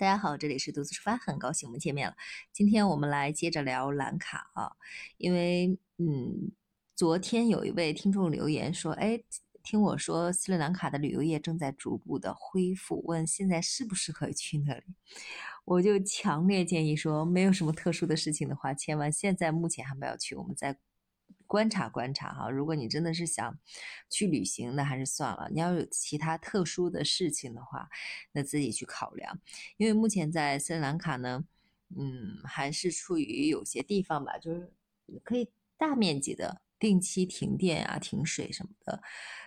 大家好，这里是独自出发，很高兴我们见面了。今天我们来接着聊蓝卡啊，因为嗯，昨天有一位听众留言说，哎，听我说斯里兰卡的旅游业正在逐步的恢复，问现在适不适合去那里？我就强烈建议说，没有什么特殊的事情的话，千万现在目前还不要去，我们在。观察观察哈，如果你真的是想去旅行，那还是算了。你要有其他特殊的事情的话，那自己去考量。因为目前在斯里兰卡呢，嗯，还是处于有些地方吧，就是可以大面积的定期停电啊、停水什么的。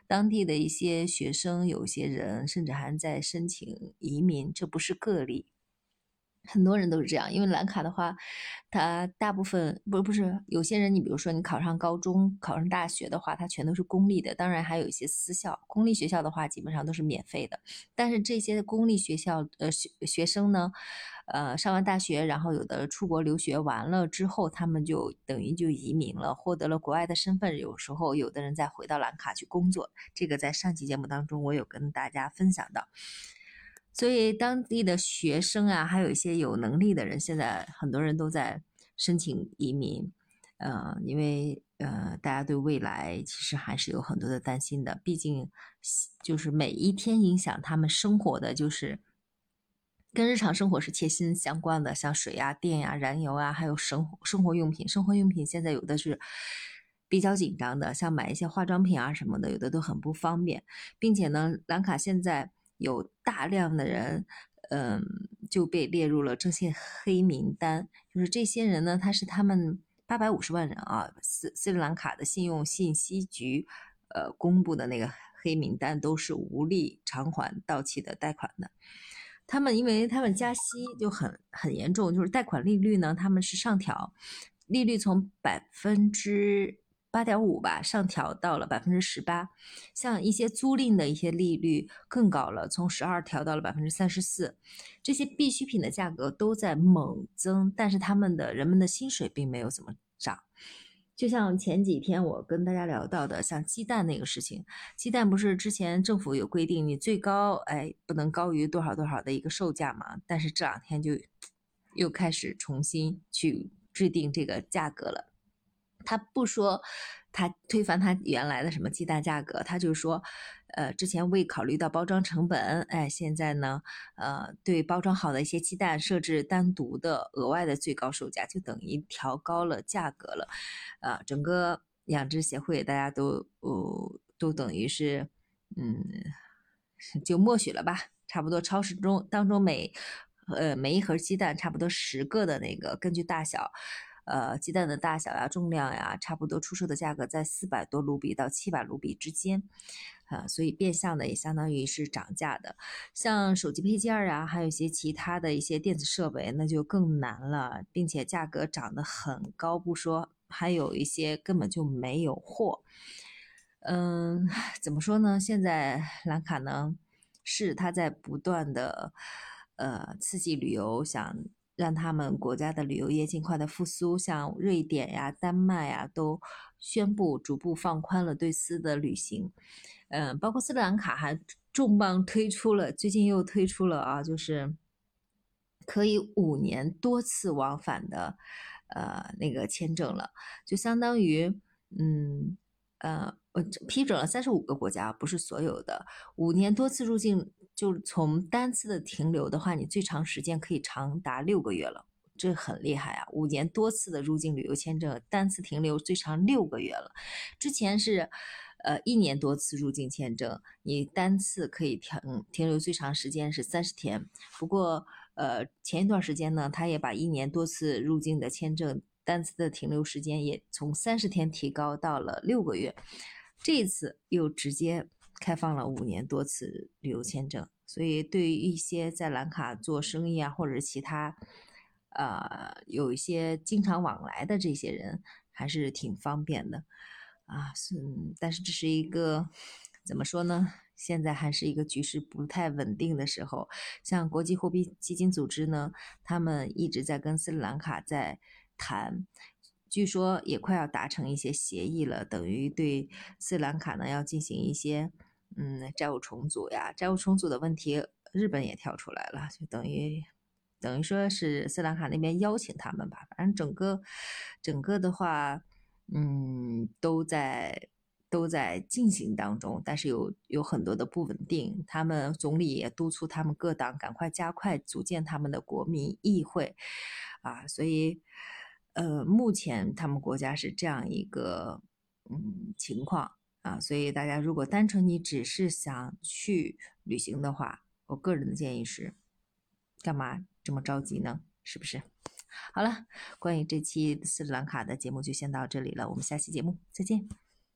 当地的一些学生，有些人甚至还在申请移民，这不是个例。很多人都是这样，因为蓝卡的话，它大部分不不是有些人，你比如说你考上高中、考上大学的话，它全都是公立的，当然还有一些私校。公立学校的话，基本上都是免费的。但是这些公立学校呃学学生呢，呃上完大学，然后有的出国留学完了之后，他们就等于就移民了，获得了国外的身份。有时候有的人再回到蓝卡去工作，这个在上期节目当中我有跟大家分享到。所以当地的学生啊，还有一些有能力的人，现在很多人都在申请移民，呃，因为呃，大家对未来其实还是有很多的担心的。毕竟，就是每一天影响他们生活的，就是跟日常生活是切身相关的，像水呀、电呀、燃油啊，还有生活生活用品。生活用品现在有的是比较紧张的，像买一些化妆品啊什么的，有的都很不方便，并且呢，兰卡现在。有大量的人，嗯，就被列入了征信黑名单。就是这些人呢，他是他们八百五十万人啊，斯斯里兰卡的信用信息局，呃，公布的那个黑名单都是无力偿还到期的贷款的。他们因为他们加息就很很严重，就是贷款利率呢，他们是上调，利率从百分之。八点五吧，上调到了百分之十八。像一些租赁的一些利率更高了，从十二调到了百分之三十四。这些必需品的价格都在猛增，但是他们的人们的薪水并没有怎么涨。就像前几天我跟大家聊到的，像鸡蛋那个事情，鸡蛋不是之前政府有规定，你最高哎不能高于多少多少的一个售价嘛？但是这两天就又开始重新去制定这个价格了。他不说，他推翻他原来的什么鸡蛋价格，他就说，呃，之前未考虑到包装成本，哎，现在呢，呃，对包装好的一些鸡蛋设置单独的额外的最高售价，就等于调高了价格了，呃，整个养殖协会大家都，哦，都等于是，嗯，就默许了吧，差不多超市中当中每，呃，每一盒鸡蛋差不多十个的那个，根据大小。呃，鸡蛋的大小呀、重量呀，差不多出售的价格在四百多卢比到七百卢比之间，啊，所以变相的也相当于是涨价的。像手机配件啊，还有一些其他的一些电子设备，那就更难了，并且价格涨得很高不说，还有一些根本就没有货。嗯，怎么说呢？现在兰卡呢，是它在不断的呃刺激旅游，想。让他们国家的旅游业尽快的复苏，像瑞典呀、丹麦呀，都宣布逐步放宽了对斯的旅行。嗯，包括斯里兰卡还重磅推出了，最近又推出了啊，就是可以五年多次往返的，呃，那个签证了，就相当于，嗯，呃，我批准了三十五个国家，不是所有的，五年多次入境。就从单次的停留的话，你最长时间可以长达六个月了，这很厉害啊！五年多次的入境旅游签证，单次停留最长六个月了。之前是，呃，一年多次入境签证，你单次可以停停留最长时间是三十天。不过，呃，前一段时间呢，他也把一年多次入境的签证单次的停留时间也从三十天提高到了六个月。这一次又直接。开放了五年多次旅游签证，所以对于一些在兰卡做生意啊，或者其他，呃，有一些经常往来的这些人，还是挺方便的啊。是，但是这是一个怎么说呢？现在还是一个局势不太稳定的时候。像国际货币基金组织呢，他们一直在跟斯里兰卡在谈，据说也快要达成一些协议了，等于对斯里兰卡呢要进行一些。嗯，债务重组呀，债务重组的问题，日本也跳出来了，就等于等于说是斯里兰卡那边邀请他们吧。反正整个整个的话，嗯，都在都在进行当中，但是有有很多的不稳定。他们总理也督促他们各党赶快加快组建他们的国民议会啊，所以呃，目前他们国家是这样一个嗯情况啊，所以大家如果单纯你只是想去旅行的话，我个人的建议是，干嘛这么着急呢？是不是？好了，关于这期斯里兰卡的节目就先到这里了，我们下期节目再见。